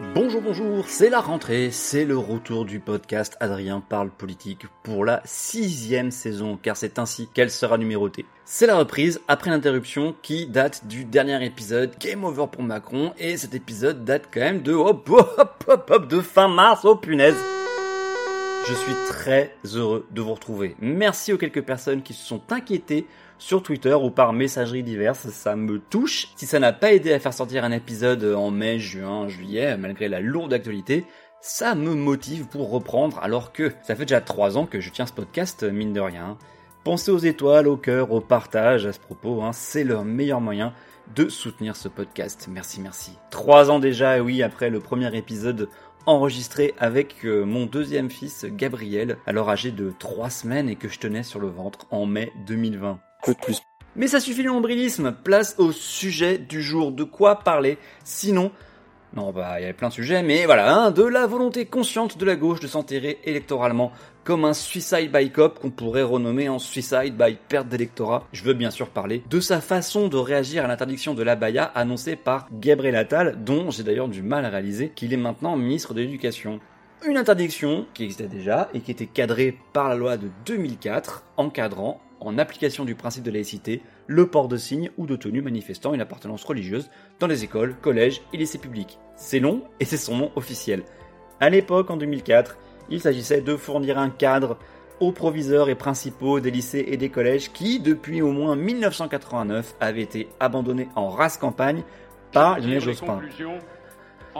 Bonjour, bonjour, c'est la rentrée, c'est le retour du podcast Adrien parle politique pour la sixième saison, car c'est ainsi qu'elle sera numérotée. C'est la reprise après l'interruption qui date du dernier épisode Game Over pour Macron, et cet épisode date quand même de hop hop hop hop de fin mars, oh punaise je suis très heureux de vous retrouver. Merci aux quelques personnes qui se sont inquiétées sur Twitter ou par messageries diverses, ça me touche. Si ça n'a pas aidé à faire sortir un épisode en mai, juin, juillet, malgré la lourde actualité, ça me motive pour reprendre alors que ça fait déjà trois ans que je tiens ce podcast, mine de rien. Pensez aux étoiles, au cœur, au partage à ce propos, hein, c'est le meilleur moyen de soutenir ce podcast. Merci, merci. Trois ans déjà, oui, après le premier épisode enregistré avec euh, mon deuxième fils Gabriel, alors âgé de trois semaines et que je tenais sur le ventre en mai 2020 de plus. Mais ça suffit le nombrilisme, place au sujet du jour, de quoi parler, sinon... Non, bah, il y avait plein de sujets, mais voilà, hein, de la volonté consciente de la gauche de s'enterrer électoralement comme un suicide by cop qu'on pourrait renommer en suicide by perte d'électorat. Je veux bien sûr parler de sa façon de réagir à l'interdiction de l'abaya annoncée par Gabriel Attal, dont j'ai d'ailleurs du mal à réaliser qu'il est maintenant ministre de l'Éducation. Une interdiction qui existait déjà et qui était cadrée par la loi de 2004, encadrant en application du principe de laïcité, le port de signes ou de tenues manifestant une appartenance religieuse dans les écoles, collèges et lycées publics. C'est long et c'est son nom officiel. À l'époque, en 2004, il s'agissait de fournir un cadre aux proviseurs et principaux des lycées et des collèges qui, depuis au moins 1989, avaient été abandonnés en race campagne par Lionel Jospin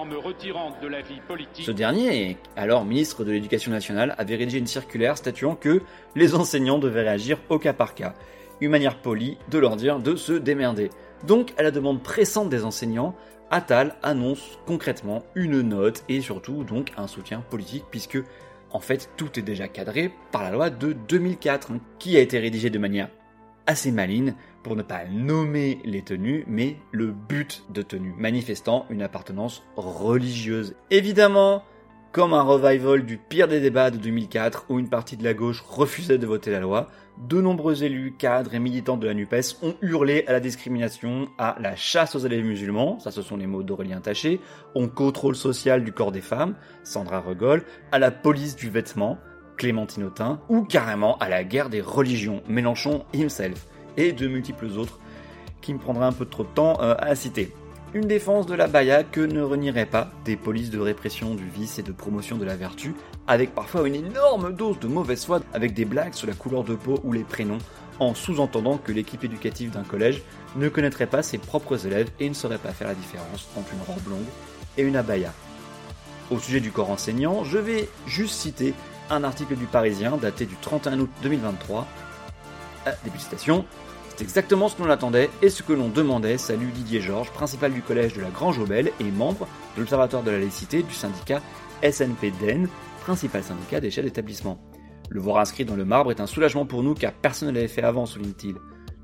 me retirant de la vie politique. Ce dernier, alors ministre de l'Éducation nationale, avait rédigé une circulaire statuant que les enseignants devaient réagir au cas par cas. Une manière polie de leur dire de se démerder. Donc, à la demande pressante des enseignants, Attal annonce concrètement une note et surtout donc un soutien politique puisque en fait tout est déjà cadré par la loi de 2004 qui a été rédigée de manière assez maligne pour ne pas nommer les tenues, mais le but de tenue, manifestant une appartenance religieuse. Évidemment, comme un revival du pire des débats de 2004 où une partie de la gauche refusait de voter la loi, de nombreux élus, cadres et militants de la NUPES ont hurlé à la discrimination, à la chasse aux élèves musulmans, ça ce sont les mots d'Aurélien Taché, au contrôle social du corps des femmes, Sandra Regol, à la police du vêtement, Clémentine Autain, ou carrément à la guerre des religions, Mélenchon himself, et de multiples autres qui me prendraient un peu trop de temps euh, à citer. Une défense de la baya que ne renierait pas des polices de répression du vice et de promotion de la vertu, avec parfois une énorme dose de mauvaise foi, avec des blagues sur la couleur de peau ou les prénoms, en sous-entendant que l'équipe éducative d'un collège ne connaîtrait pas ses propres élèves et ne saurait pas faire la différence entre une robe longue et une abaya. Au sujet du corps enseignant, je vais juste citer un article du Parisien daté du 31 août 2023. Ah, début citation. C'est exactement ce que l'on attendait et ce que l'on demandait. Salut Didier Georges, principal du collège de la Grange Aubel et membre de l'Observatoire de la laïcité du syndicat SNPDN, principal syndicat des chefs d'établissement. Le voir inscrit dans le marbre est un soulagement pour nous car personne ne l'avait fait avant, souligne-t-il.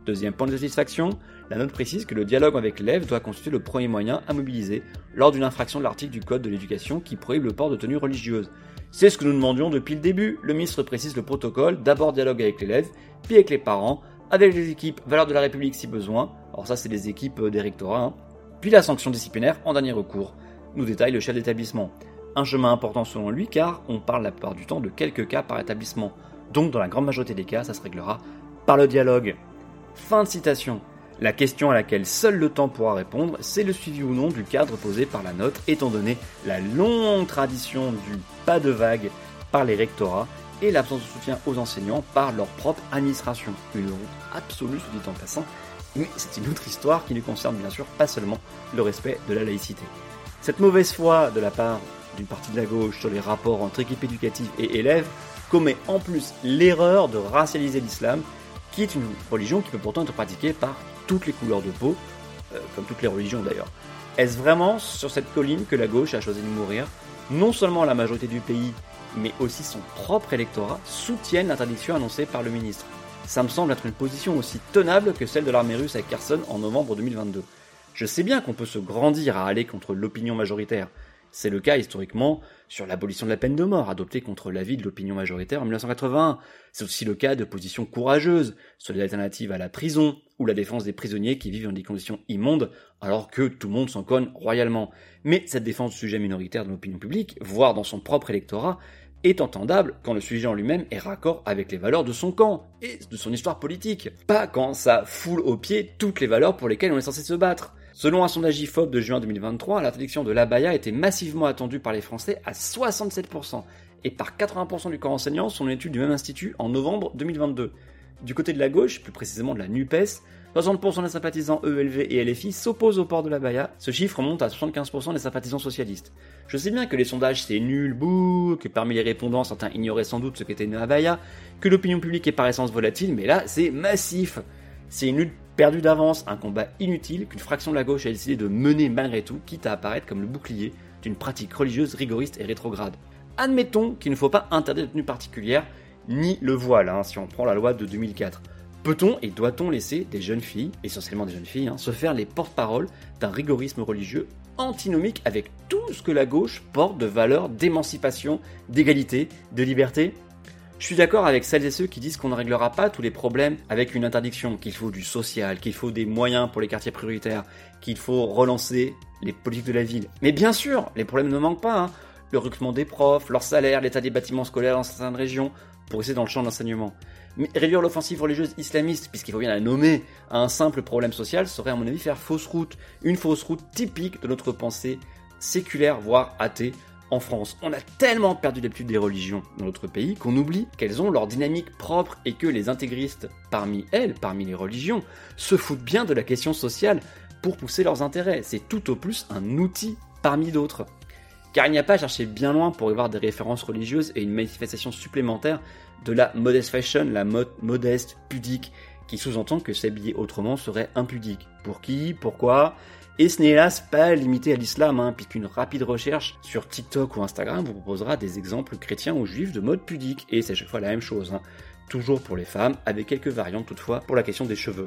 Deuxième point de satisfaction, la note précise que le dialogue avec l'élève doit constituer le premier moyen à mobiliser lors d'une infraction de l'article du Code de l'éducation qui prohibe le port de tenue religieuse. C'est ce que nous demandions depuis le début. Le ministre précise le protocole, d'abord dialogue avec l'élève, puis avec les parents, avec les équipes valeurs de la République si besoin. Alors ça c'est les équipes euh, des rectorats. Hein. Puis la sanction disciplinaire en dernier recours. Nous détaille le chef d'établissement. Un chemin important selon lui car on parle la plupart du temps de quelques cas par établissement. Donc dans la grande majorité des cas ça se réglera par le dialogue. Fin de citation. La question à laquelle seul le temps pourra répondre, c'est le suivi ou non du cadre posé par la note, étant donné la longue tradition du pas de vague par les rectorats et l'absence de soutien aux enseignants par leur propre administration. Une honte absolue, se dit en passant, mais c'est une autre histoire qui ne concerne bien sûr pas seulement le respect de la laïcité. Cette mauvaise foi de la part d'une partie de la gauche sur les rapports entre équipe éducative et élèves commet en plus l'erreur de racialiser l'islam, qui est une religion qui peut pourtant être pratiquée par toutes les couleurs de peau, euh, comme toutes les religions d'ailleurs. Est-ce vraiment sur cette colline que la gauche a choisi de mourir? Non seulement la majorité du pays mais aussi son propre électorat, soutiennent l'interdiction annoncée par le ministre. Ça me semble être une position aussi tenable que celle de l'armée russe à Kherson en novembre 2022. Je sais bien qu'on peut se grandir à aller contre l'opinion majoritaire. C'est le cas historiquement sur l'abolition de la peine de mort adoptée contre l'avis de l'opinion majoritaire en 1981. C'est aussi le cas de positions courageuses sur les alternatives à la prison ou la défense des prisonniers qui vivent dans des conditions immondes alors que tout le monde s'en conne royalement. Mais cette défense du sujet minoritaire de l'opinion publique, voire dans son propre électorat, est entendable quand le sujet en lui-même est raccord avec les valeurs de son camp et de son histoire politique. Pas quand ça foule aux pieds toutes les valeurs pour lesquelles on est censé se battre. Selon un sondage IFOP de juin 2023, l'interdiction de l'abaya était massivement attendue par les Français à 67% et par 80% du corps enseignant son étude du même institut en novembre 2022. Du côté de la gauche, plus précisément de la NUPES, 60% des sympathisants ELV et LFI s'opposent au port de la baya. Ce chiffre monte à 75% des sympathisants socialistes. Je sais bien que les sondages c'est nul, bouh, que parmi les répondants certains ignoraient sans doute ce qu'était une abaya, que l'opinion publique est par essence volatile, mais là c'est massif. C'est une lutte perdue d'avance, un combat inutile qu'une fraction de la gauche a décidé de mener malgré tout, quitte à apparaître comme le bouclier d'une pratique religieuse rigoriste et rétrograde. Admettons qu'il ne faut pas interdire de tenue particulière, ni le voile, hein, si on prend la loi de 2004. Peut-on et doit-on laisser des jeunes filles, essentiellement des jeunes filles, hein, se faire les porte-paroles d'un rigorisme religieux antinomique avec tout ce que la gauche porte de valeurs d'émancipation, d'égalité, de liberté? Je suis d'accord avec celles et ceux qui disent qu'on ne réglera pas tous les problèmes avec une interdiction, qu'il faut du social, qu'il faut des moyens pour les quartiers prioritaires, qu'il faut relancer les politiques de la ville. Mais bien sûr, les problèmes ne manquent pas. Hein. Le recrutement des profs, leur salaire, l'état des bâtiments scolaires dans certaines régions, pour essayer dans le champ d'enseignement. Mais réduire l'offensive religieuse islamiste, puisqu'il faut bien la nommer, à un simple problème social serait à mon avis faire fausse route. Une fausse route typique de notre pensée séculaire, voire athée, en France. On a tellement perdu l'habitude des religions dans notre pays qu'on oublie qu'elles ont leur dynamique propre et que les intégristes parmi elles, parmi les religions, se foutent bien de la question sociale pour pousser leurs intérêts. C'est tout au plus un outil parmi d'autres. Car il n'y a pas à chercher bien loin pour y voir des références religieuses et une manifestation supplémentaire de la modest fashion, la mode modeste, pudique, qui sous-entend que s'habiller autrement serait impudique. Pour qui? Pourquoi? Et ce n'est hélas pas limité à l'islam, hein, puisqu'une rapide recherche sur TikTok ou Instagram vous proposera des exemples chrétiens ou juifs de mode pudique, et c'est à chaque fois la même chose, hein. toujours pour les femmes, avec quelques variantes toutefois pour la question des cheveux.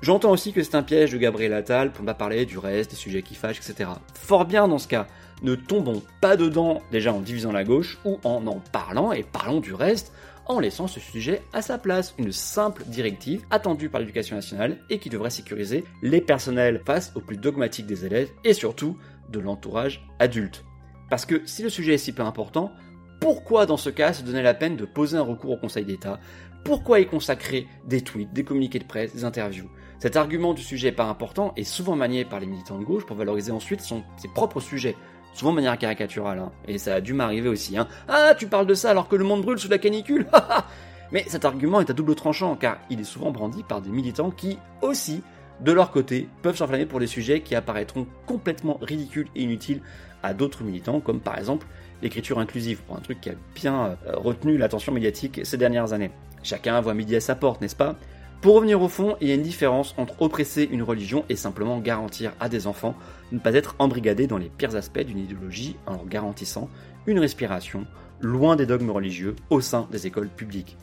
J'entends aussi que c'est un piège de Gabriel Attal pour ne pas parler du reste, des sujets qui fâchent, etc. Fort bien dans ce cas, ne tombons pas dedans déjà en divisant la gauche ou en en parlant et parlons du reste en laissant ce sujet à sa place. Une simple directive attendue par l'éducation nationale et qui devrait sécuriser les personnels face aux plus dogmatiques des élèves et surtout de l'entourage adulte. Parce que si le sujet est si peu important, pourquoi dans ce cas se donner la peine de poser un recours au Conseil d'État? Pourquoi y consacrer des tweets, des communiqués de presse, des interviews? Cet argument du sujet pas important est souvent manié par les militants de gauche pour valoriser ensuite ses propres sujets souvent de manière caricaturale, hein. et ça a dû m'arriver aussi. Hein. Ah, tu parles de ça alors que le monde brûle sous la canicule Mais cet argument est à double tranchant, car il est souvent brandi par des militants qui, aussi, de leur côté, peuvent s'enflammer pour des sujets qui apparaîtront complètement ridicules et inutiles à d'autres militants, comme par exemple l'écriture inclusive, pour un truc qui a bien euh, retenu l'attention médiatique ces dernières années. Chacun voit midi à sa porte, n'est-ce pas? Pour revenir au fond, il y a une différence entre oppresser une religion et simplement garantir à des enfants de ne pas être embrigadés dans les pires aspects d'une idéologie en leur garantissant une respiration loin des dogmes religieux au sein des écoles publiques.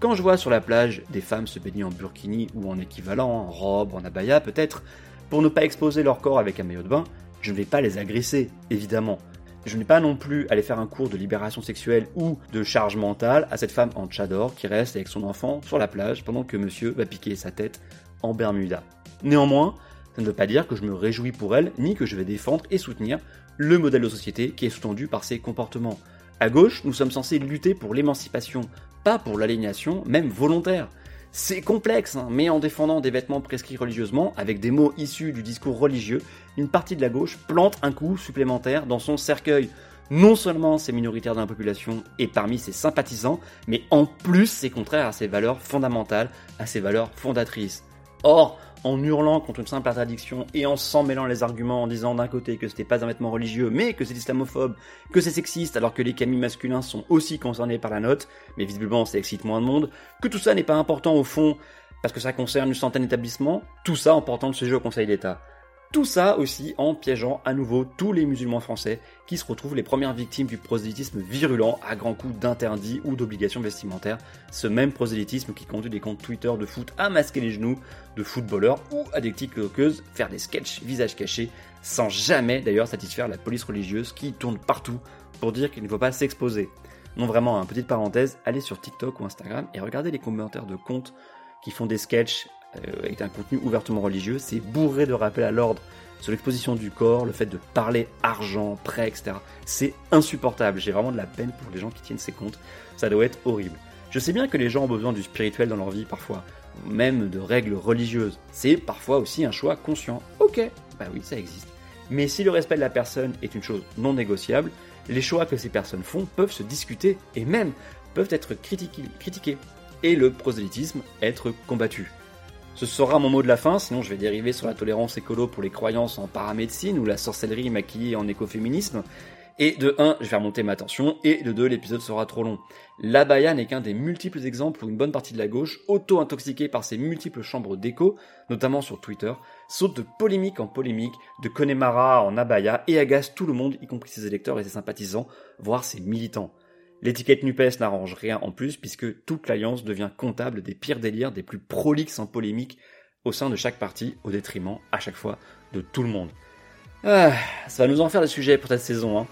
Quand je vois sur la plage des femmes se baigner en burkini ou en équivalent, en robe, en abaya peut-être, pour ne pas exposer leur corps avec un maillot de bain, je ne vais pas les agresser, évidemment. Je n'ai pas non plus aller faire un cours de libération sexuelle ou de charge mentale à cette femme en tchador qui reste avec son enfant sur la plage pendant que monsieur va piquer sa tête en Bermuda. Néanmoins, ça ne veut pas dire que je me réjouis pour elle, ni que je vais défendre et soutenir le modèle de société qui est sous-tendu par ses comportements. À gauche, nous sommes censés lutter pour l'émancipation, pas pour l'aliénation, même volontaire. C'est complexe, hein, mais en défendant des vêtements prescrits religieusement, avec des mots issus du discours religieux, une partie de la gauche plante un coup supplémentaire dans son cercueil. Non seulement c'est minoritaire dans la population et parmi ses sympathisants, mais en plus c'est contraire à ses valeurs fondamentales, à ses valeurs fondatrices. Or, en hurlant contre une simple interdiction et en s'en mêlant les arguments en disant d'un côté que c'était pas un vêtement religieux mais que c'est islamophobe, que c'est sexiste alors que les camis masculins sont aussi concernés par la note, mais visiblement ça excite moins de monde, que tout ça n'est pas important au fond parce que ça concerne une centaine d'établissements, tout ça en portant le sujet au Conseil d'État. Tout ça aussi en piégeant à nouveau tous les musulmans français qui se retrouvent les premières victimes du prosélytisme virulent à grands coups d'interdits ou d'obligations vestimentaires. Ce même prosélytisme qui conduit des comptes Twitter de foot à masquer les genoux de footballeurs ou à des tiktokeuses faire des sketchs visage caché sans jamais d'ailleurs satisfaire la police religieuse qui tourne partout pour dire qu'il ne faut pas s'exposer. Non vraiment, hein, petite parenthèse, allez sur TikTok ou Instagram et regardez les commentaires de comptes qui font des sketchs euh, avec un contenu ouvertement religieux, c'est bourré de rappels à l'ordre sur l'exposition du corps, le fait de parler argent, prêt, etc. C'est insupportable. J'ai vraiment de la peine pour les gens qui tiennent ces comptes. Ça doit être horrible. Je sais bien que les gens ont besoin du spirituel dans leur vie parfois, même de règles religieuses. C'est parfois aussi un choix conscient. Ok, bah oui, ça existe. Mais si le respect de la personne est une chose non négociable, les choix que ces personnes font peuvent se discuter et même peuvent être critiqués. Et le prosélytisme être combattu. Ce sera mon mot de la fin, sinon je vais dériver sur la tolérance écolo pour les croyances en paramédecine ou la sorcellerie maquillée en écoféminisme. Et de 1, je vais remonter ma tension, et de 2, l'épisode sera trop long. L'abaya n'est qu'un des multiples exemples où une bonne partie de la gauche, auto-intoxiquée par ses multiples chambres d'écho, notamment sur Twitter, saute de polémique en polémique, de Connemara en abaya, et agace tout le monde, y compris ses électeurs et ses sympathisants, voire ses militants. L'étiquette NUPES n'arrange rien en plus puisque toute l'alliance devient comptable des pires délires, des plus prolixes en polémique au sein de chaque parti, au détriment, à chaque fois, de tout le monde. Ah, ça va nous en faire des sujets pour cette saison. Hein.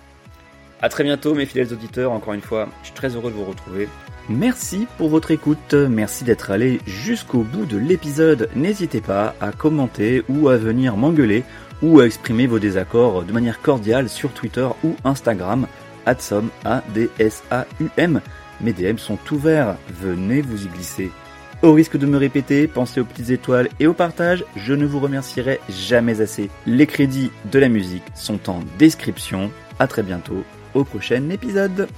A très bientôt mes fidèles auditeurs, encore une fois, je suis très heureux de vous retrouver. Merci pour votre écoute, merci d'être allé jusqu'au bout de l'épisode. N'hésitez pas à commenter ou à venir m'engueuler ou à exprimer vos désaccords de manière cordiale sur Twitter ou Instagram. Adsom, A-D-S-A-U-M. Mes DM sont ouverts, venez vous y glisser. Au risque de me répéter, pensez aux petites étoiles et au partage, je ne vous remercierai jamais assez. Les crédits de la musique sont en description. À très bientôt au prochain épisode.